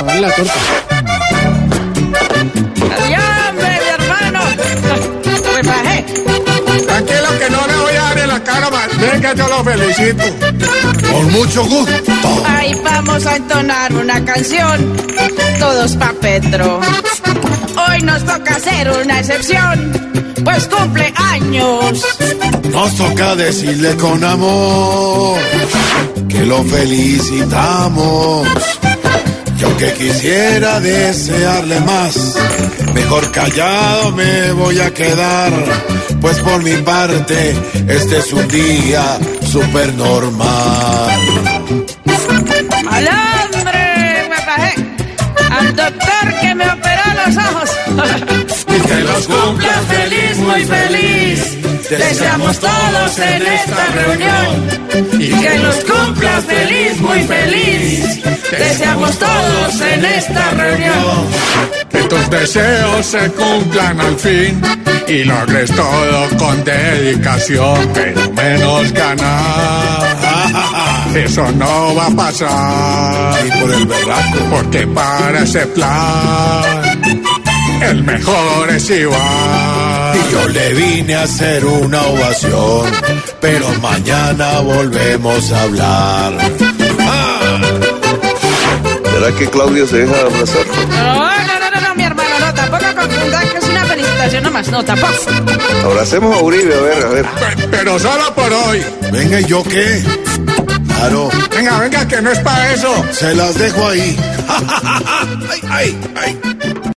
Para la torta. Me bajé. Tranquilo que no le voy a dar en la cara más. Venga, yo lo felicito. Con mucho gusto. Ahí vamos a entonar una canción. Todos pa' Petro. Hoy nos toca hacer una excepción. Pues cumple años. Nos toca decirle con amor que lo felicitamos. Que quisiera desearle más, mejor callado me voy a quedar. Pues por mi parte, este es un día súper normal. ¡Malandre! Me bajé. Al doctor que me operó los ojos. Que los cumpla feliz, muy feliz. Deseamos todos en esta reunión. Y que los cumplas feliz, muy feliz. Deseamos todos en esta reunión. Que tus deseos se cumplan al fin y logres todo con dedicación, pero menos ganar. Eso no va a pasar. Y por el berraco. Porque para ese plan, el mejor es igual. Y yo le vine a hacer una ovación, pero mañana volvemos a hablar. Ah, ¿Será que Claudio se deja abrazar? No, no, no, no, no, mi hermano, no, tampoco confunda que es una felicitación nomás, no, tampoco. Abracemos a Uribe, a ver, a ver. Pe- Pero solo por hoy. venga, ¿y yo qué? Claro, Venga, venga, que no es para eso. se las dejo ahí. ay, ay, ay.